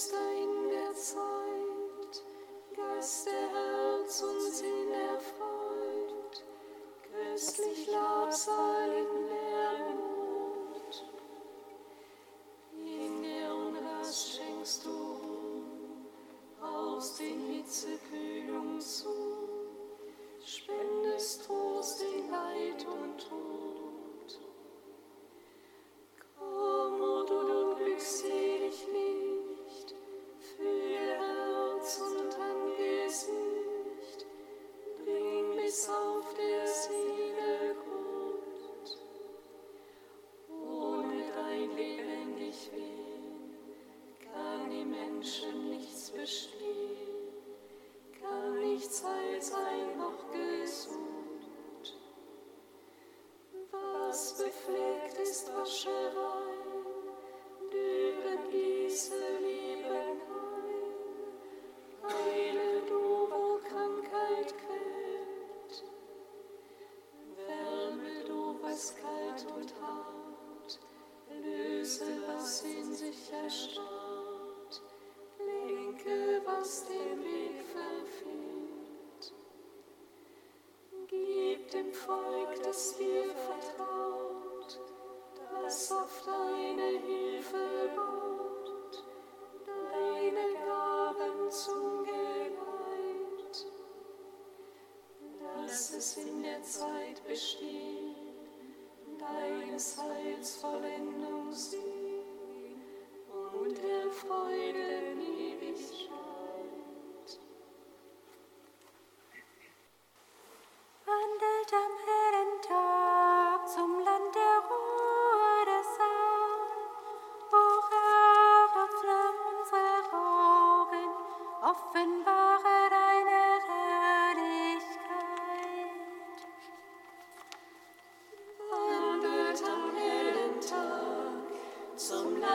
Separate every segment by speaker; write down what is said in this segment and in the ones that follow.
Speaker 1: Geist in der Zeit, Gast der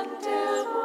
Speaker 1: until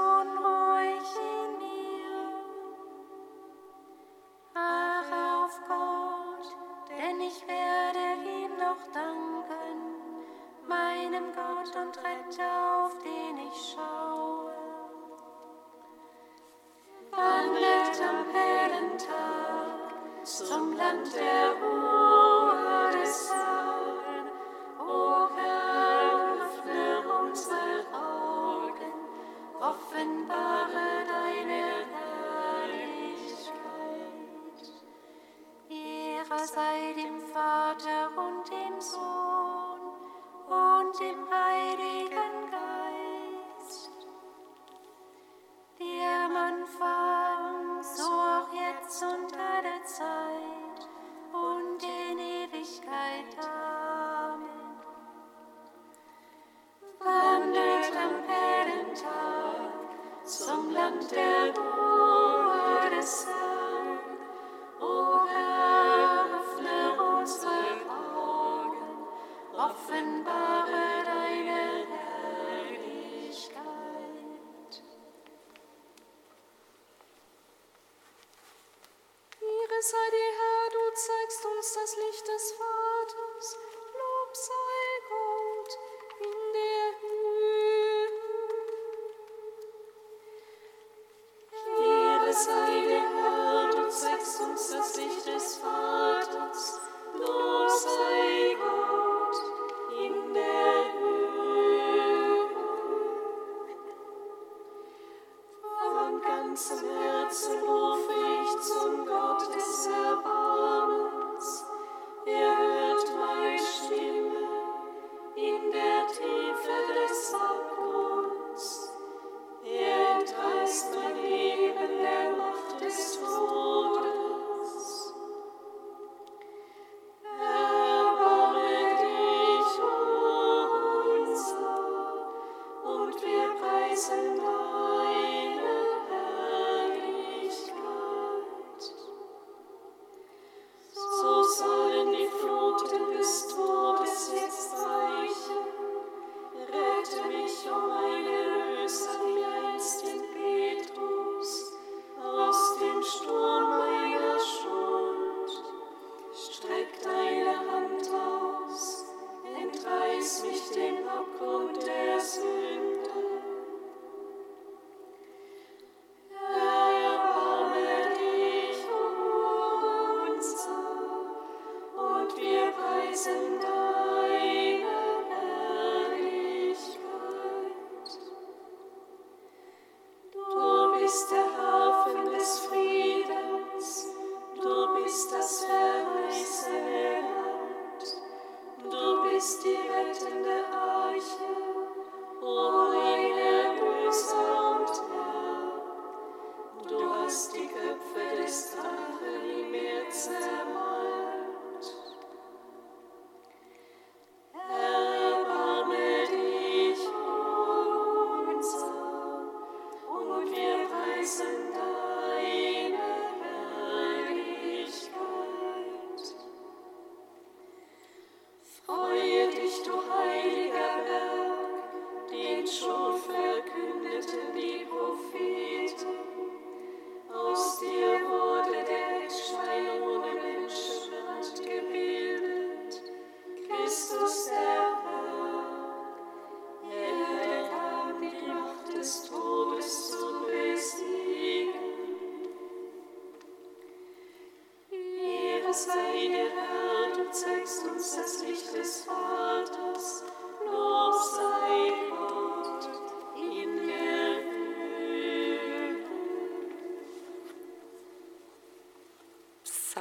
Speaker 1: das
Speaker 2: verheißene Land, du bist die rettende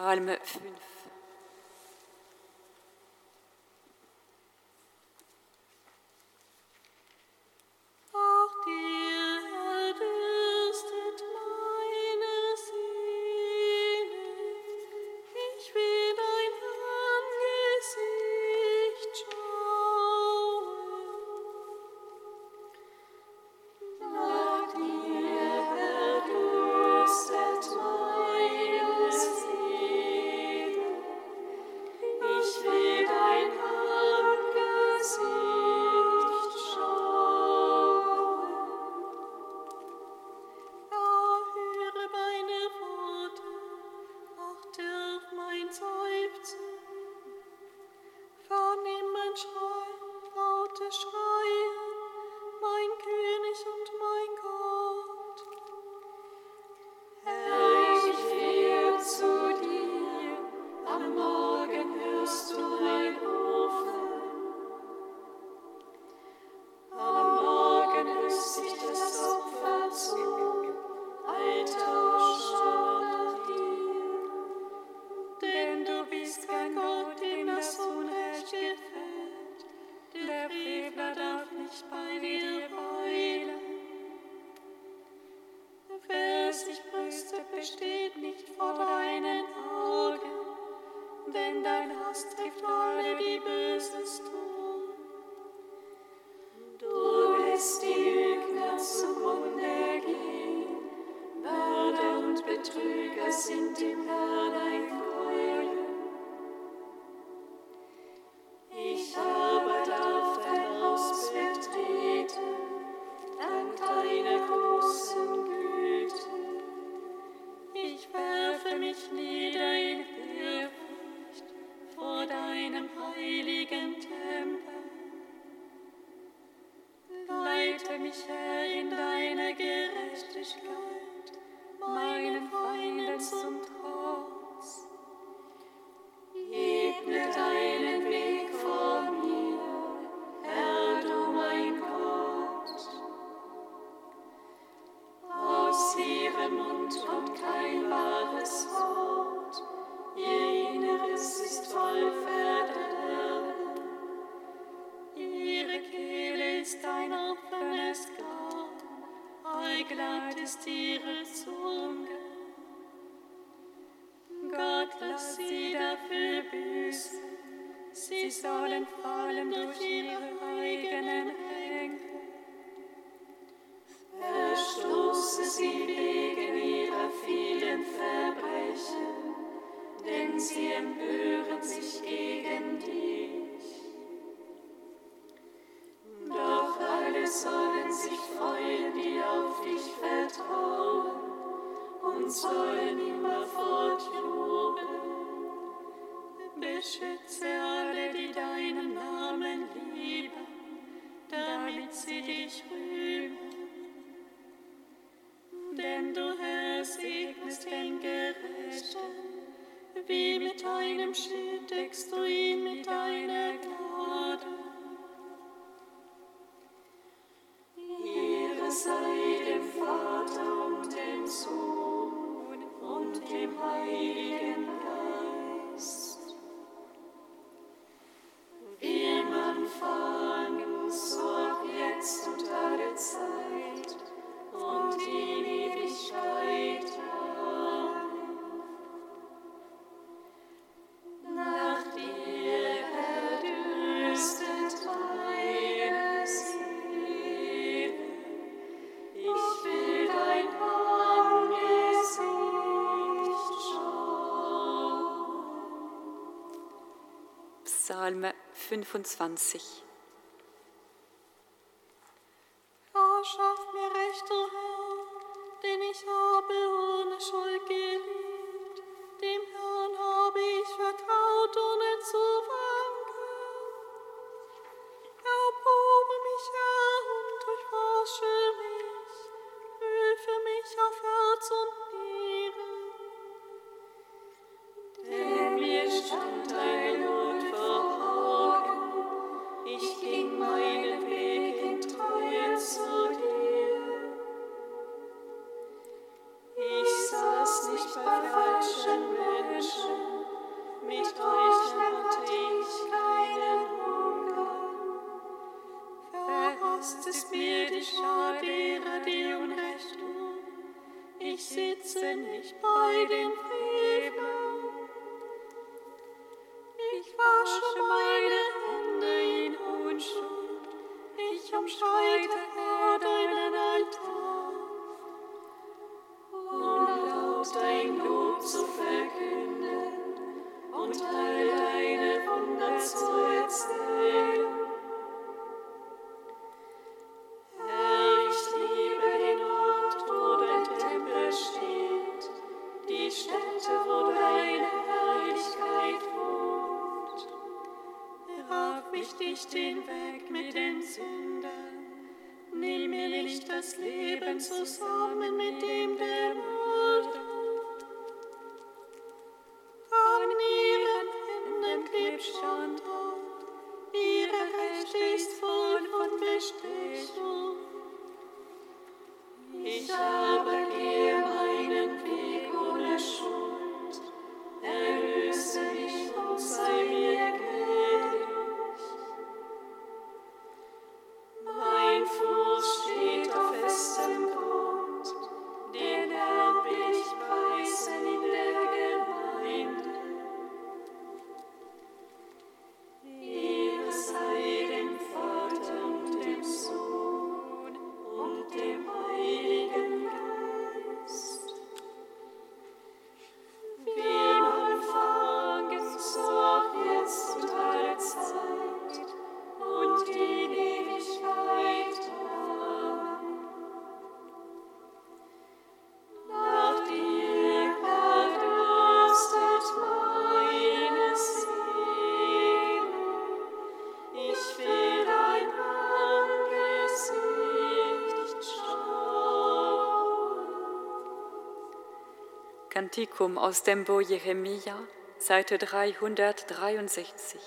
Speaker 2: Psalm 5.
Speaker 1: Wie mit einem Schild deckst du ihn mit deiner Gnade.
Speaker 2: Ehre sei dem Vater und dem Sohn.
Speaker 1: 25. Licht des
Speaker 3: Lebens zusammen mit dem der
Speaker 1: Welt.
Speaker 4: Kantikum aus dem Bo Jeremia, Seite 363.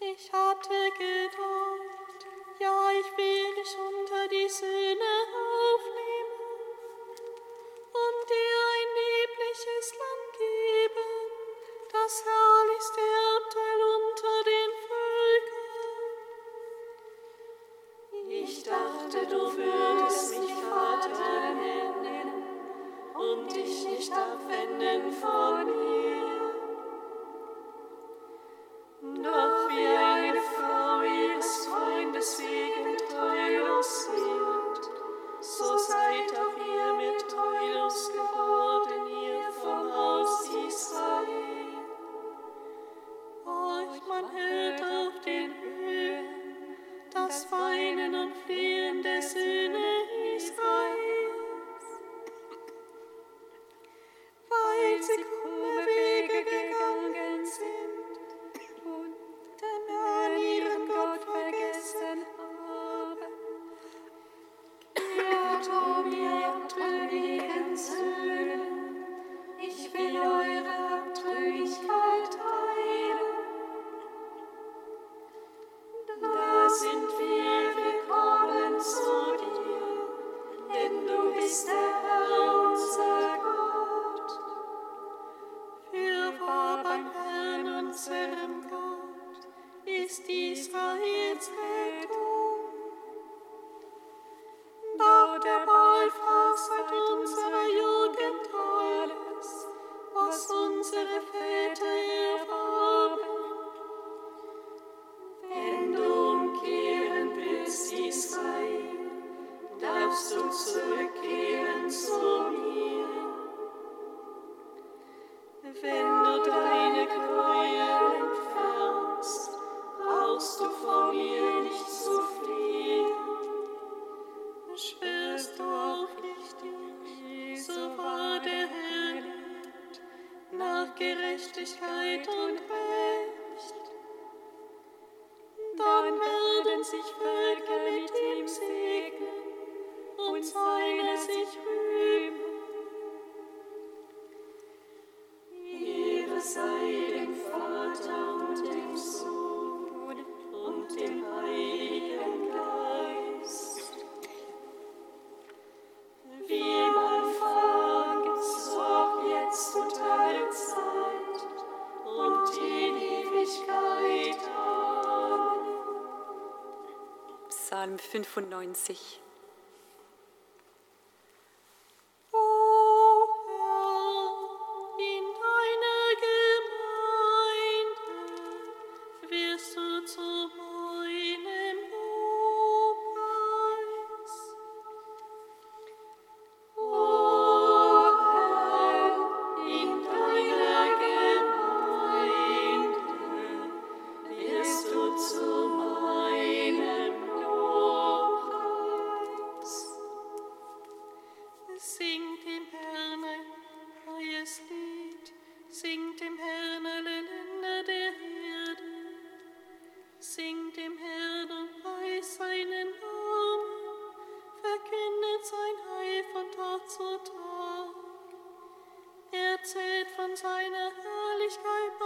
Speaker 1: Ich hatte gedacht, ja, ich bin nicht unter die Söhne auf. Gerechtigkeit und Heil. 99. seine Herrlichkeit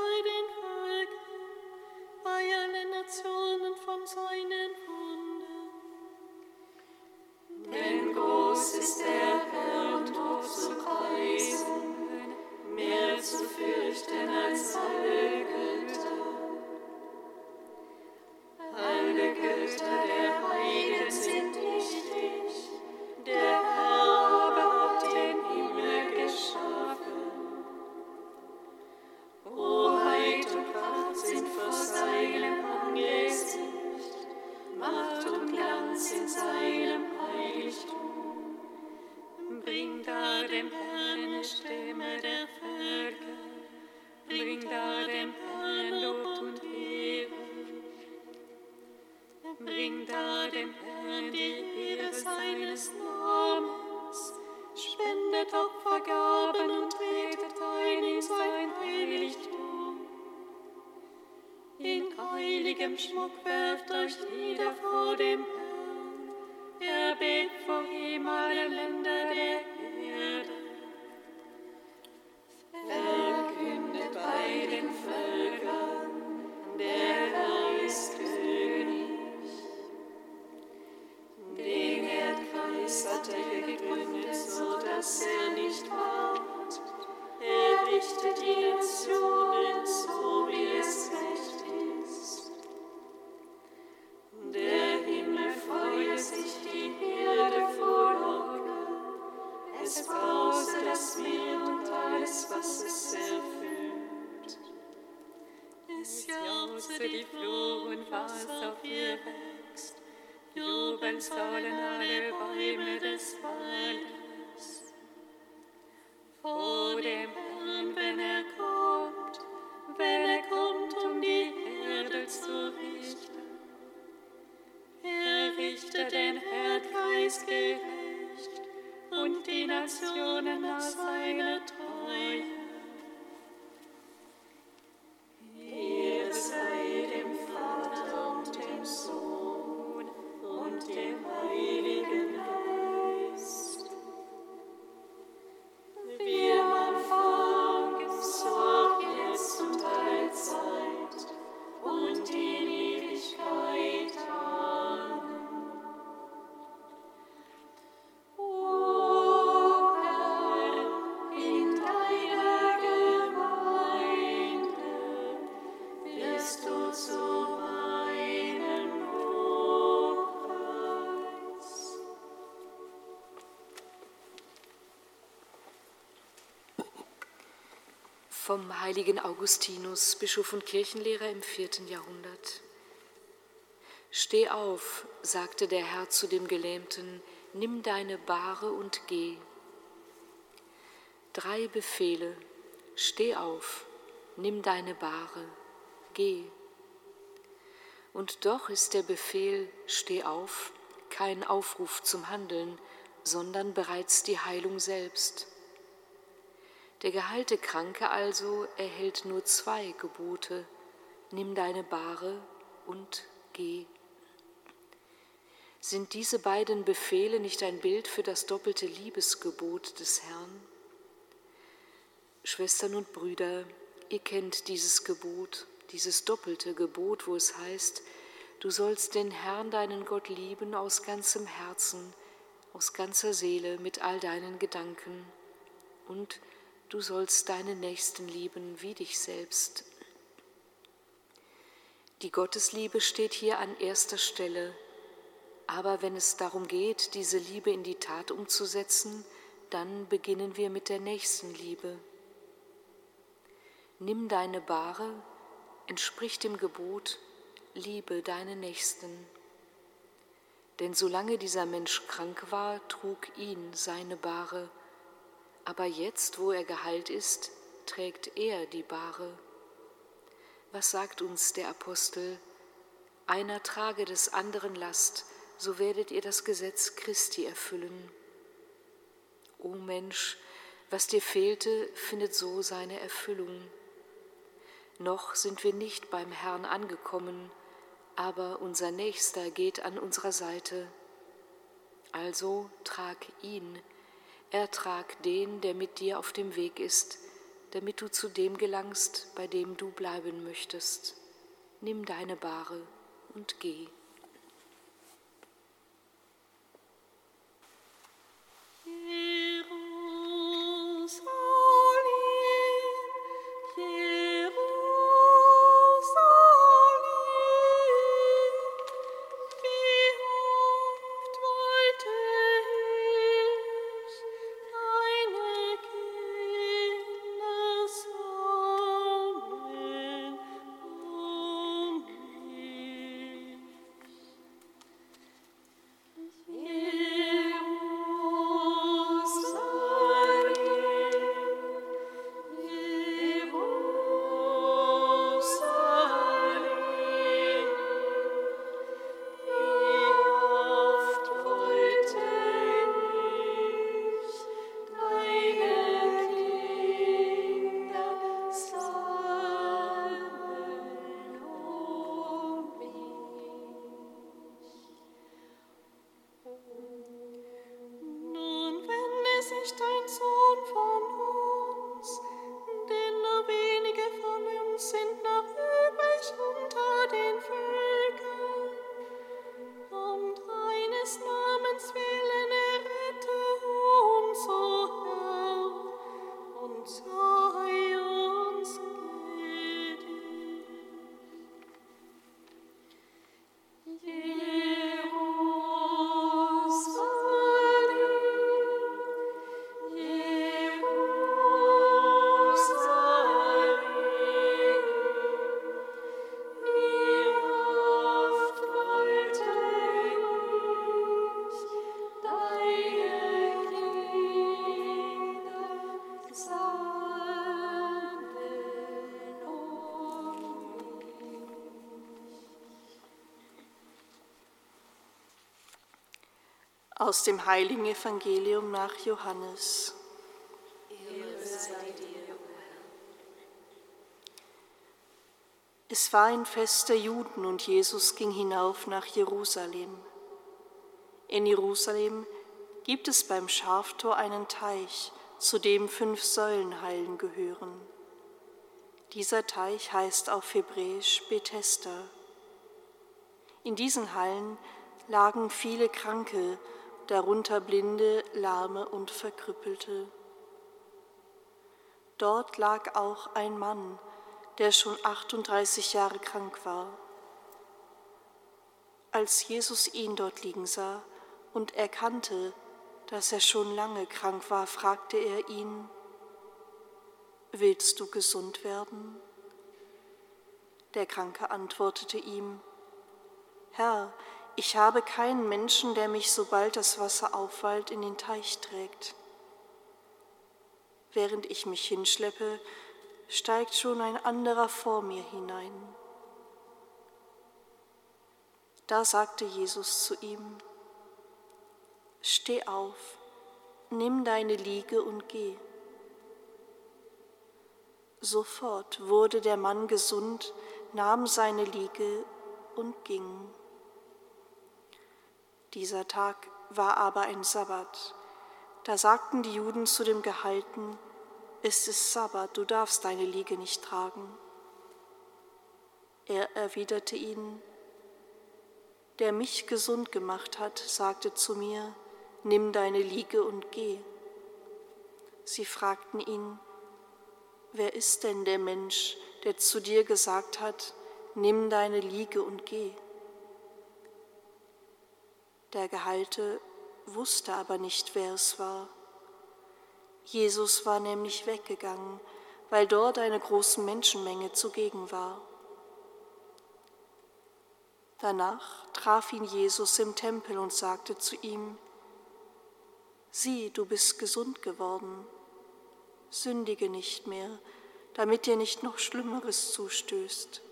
Speaker 1: Schmuck werft euch nieder vor dem
Speaker 5: Vom heiligen Augustinus, Bischof und Kirchenlehrer im vierten Jahrhundert. Steh auf, sagte der Herr zu dem Gelähmten, nimm deine Bahre und geh. Drei Befehle. Steh auf, nimm deine Bahre, geh. Und doch ist der Befehl, steh auf, kein Aufruf zum Handeln, sondern bereits die Heilung selbst. Der geheilte Kranke also erhält nur zwei Gebote, nimm deine Bahre und geh. Sind diese beiden Befehle nicht ein Bild für das doppelte Liebesgebot des Herrn? Schwestern und Brüder, ihr kennt dieses Gebot, dieses doppelte Gebot, wo es heißt, du sollst den Herrn, deinen Gott lieben aus ganzem Herzen, aus ganzer Seele, mit all deinen Gedanken und du sollst deinen Nächsten lieben wie dich selbst. Die Gottesliebe steht hier an erster Stelle, aber wenn es darum geht, diese Liebe in die Tat umzusetzen, dann beginnen wir mit der Nächstenliebe. Nimm deine Bahre, entsprich dem Gebot, liebe deine Nächsten. Denn solange dieser Mensch krank war, trug ihn seine Bahre, aber jetzt, wo er geheilt ist, trägt er die Bahre. Was sagt uns der Apostel? Einer trage des anderen Last, so werdet ihr das Gesetz Christi erfüllen. O Mensch, was dir fehlte, findet so seine Erfüllung. Noch sind wir nicht beim Herrn angekommen, aber unser Nächster geht an unserer Seite. Also trag ihn, ertrag den, der mit dir auf dem Weg ist, damit du zu dem gelangst, bei dem du bleiben möchtest. Nimm deine Bahre und geh.
Speaker 1: Jerusalem,
Speaker 6: Aus dem heiligen Evangelium nach Johannes. Es war ein Fest der Juden und Jesus ging hinauf nach Jerusalem. In Jerusalem gibt es beim Schaftor einen Teich, zu dem fünf Säulenhallen gehören. Dieser Teich heißt auf Hebräisch Bethesda. In diesen Hallen lagen viele Kranke, darunter Blinde, Lahme und Verkrüppelte. Dort lag auch ein Mann, der schon 38 Jahre krank war. Als Jesus ihn dort liegen sah und erkannte, dass er schon lange krank war, fragte er ihn, Willst du gesund werden? Der Kranke antwortete ihm, Herr, ich habe keinen Menschen, der mich, sobald das Wasser aufwallt, in den Teich trägt. Während ich mich hinschleppe, steigt schon ein anderer vor mir hinein. Da sagte Jesus zu ihm, Steh auf, nimm deine Liege und geh. Sofort wurde der Mann gesund, nahm seine Liege und ging. Dieser Tag war aber ein Sabbat. Da sagten die Juden zu dem Gehalten, es ist Sabbat, du darfst deine Liege nicht tragen. Er erwiderte ihnen, der mich gesund gemacht hat, sagte zu mir, nimm deine Liege und geh. Sie fragten ihn, wer ist denn der Mensch, der zu dir gesagt hat, nimm deine Liege und geh? Der Gehalte wusste aber nicht, wer es war. Jesus war nämlich weggegangen, weil dort eine große Menschenmenge zugegen war. Danach traf ihn Jesus im Tempel und sagte zu ihm, Sieh, du bist gesund geworden, sündige nicht mehr, damit dir nicht noch Schlimmeres zustößt.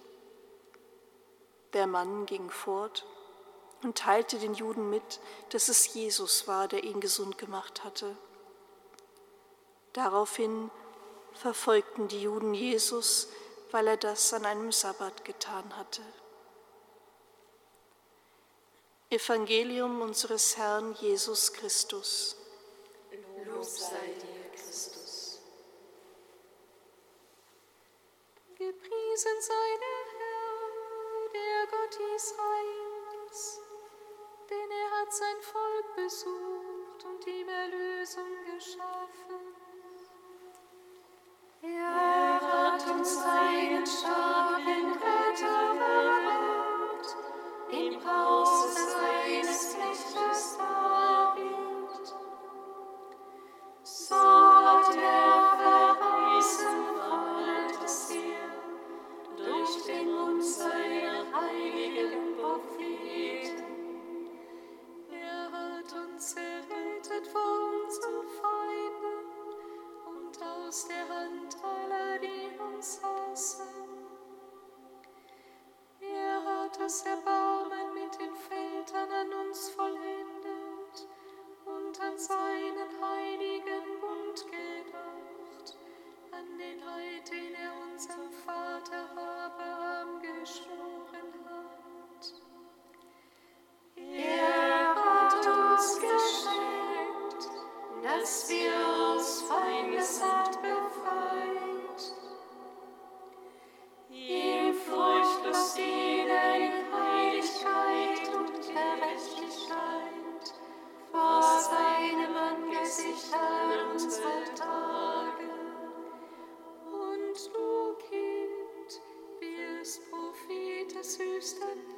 Speaker 6: Der Mann ging fort und teilte den Juden mit, dass es Jesus war, der ihn gesund gemacht hatte. Daraufhin verfolgten die Juden Jesus, weil er das an einem Sabbat getan hatte. Evangelium unseres Herrn Jesus Christus.
Speaker 3: Lob sei dir, Christus.
Speaker 2: Gepriesen sei der Herr, der Gott Israels, denn er hat sein Volk besucht und ihm Erlösung geschaffen. Er hat uns seinen starken des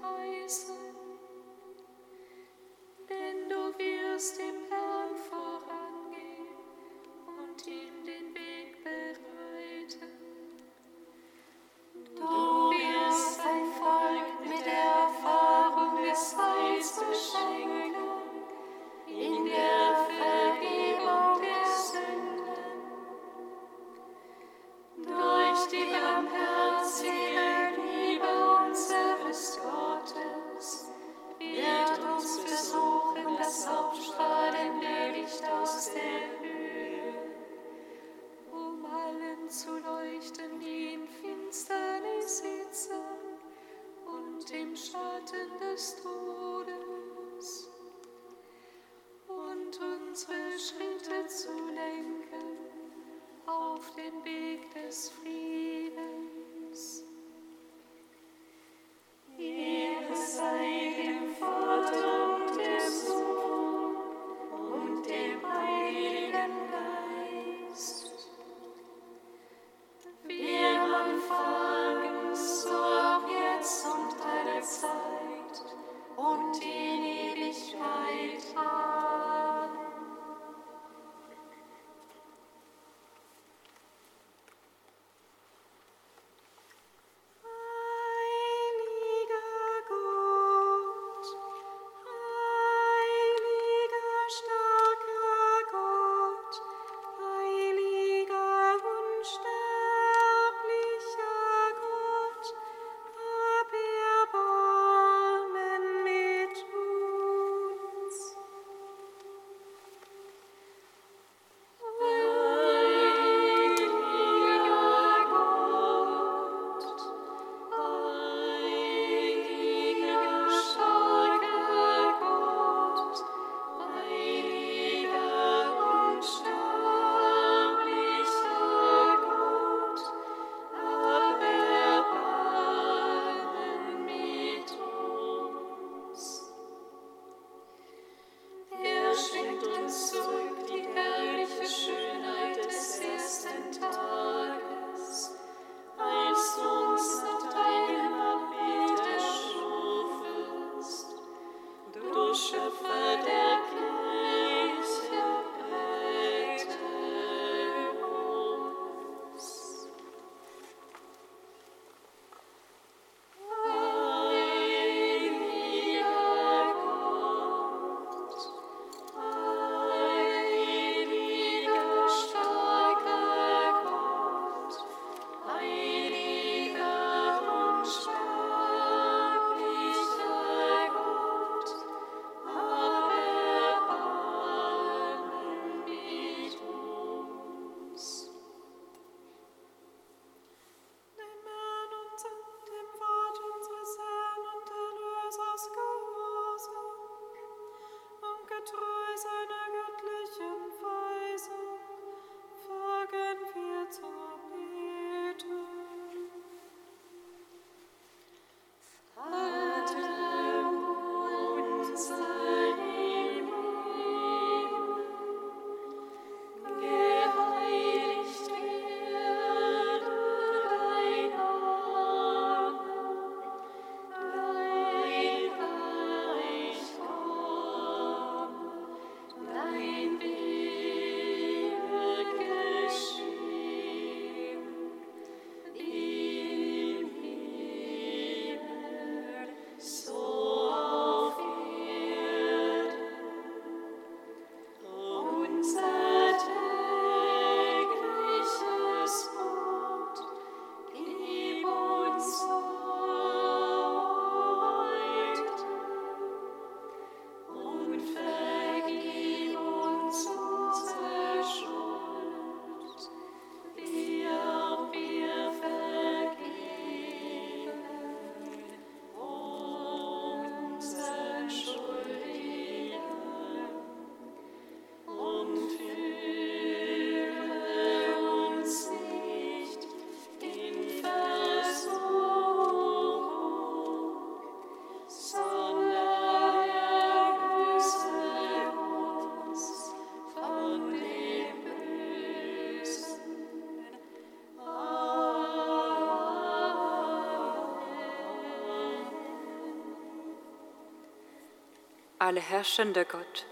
Speaker 4: Allherrschender Gott,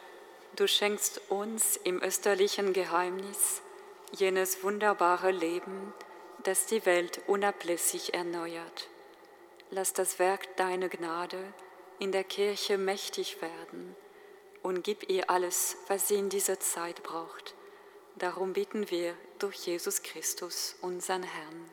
Speaker 4: du schenkst uns im österlichen Geheimnis jenes wunderbare Leben, das die Welt unablässig erneuert. Lass das Werk deiner Gnade in der Kirche mächtig werden und gib ihr alles, was sie in dieser Zeit braucht. Darum bitten wir durch Jesus Christus, unseren Herrn.